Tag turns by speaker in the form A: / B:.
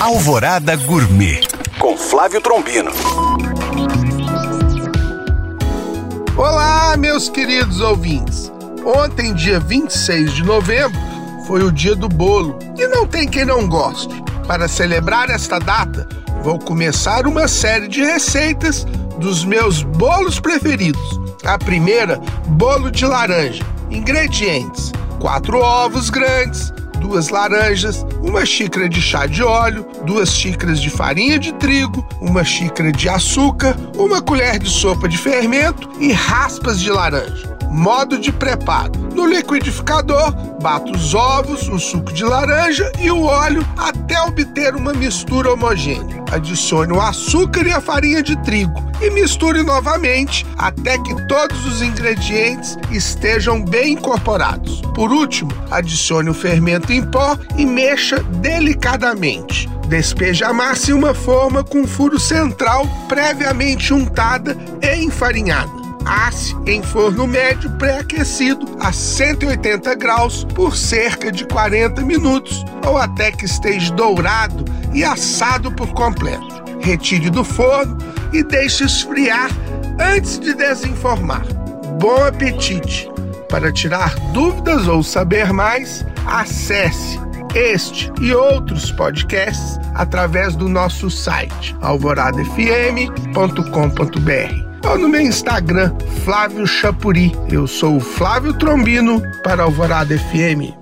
A: Alvorada Gourmet com Flávio Trombino.
B: Olá, meus queridos ouvintes. Ontem, dia 26 de novembro, foi o dia do bolo e não tem quem não goste. Para celebrar esta data, vou começar uma série de receitas dos meus bolos preferidos. A primeira, bolo de laranja. Ingredientes: quatro ovos grandes, duas laranjas, uma xícara de chá de óleo, duas xícaras de farinha de trigo, uma xícara de açúcar, uma colher de sopa de fermento e raspas de laranja. Modo de preparo: no liquidificador, bata os ovos, o suco de laranja e o óleo até obter uma mistura homogênea. Adicione o açúcar e a farinha de trigo e misture novamente até que todos os ingredientes estejam bem incorporados. Por último, adicione o fermento em pó e mexa delicadamente. Despeje a massa em uma forma com furo central previamente untada e enfarinhada. Asse em forno médio pré-aquecido a 180 graus por cerca de 40 minutos ou até que esteja dourado e assado por completo. Retire do forno e deixe esfriar antes de desenformar. Bom apetite! Para tirar dúvidas ou saber mais, acesse este e outros podcasts através do nosso site alvoradafm.com.br ou no meu Instagram, Flávio Chapuri. Eu sou o Flávio Trombino para Alvorada FM.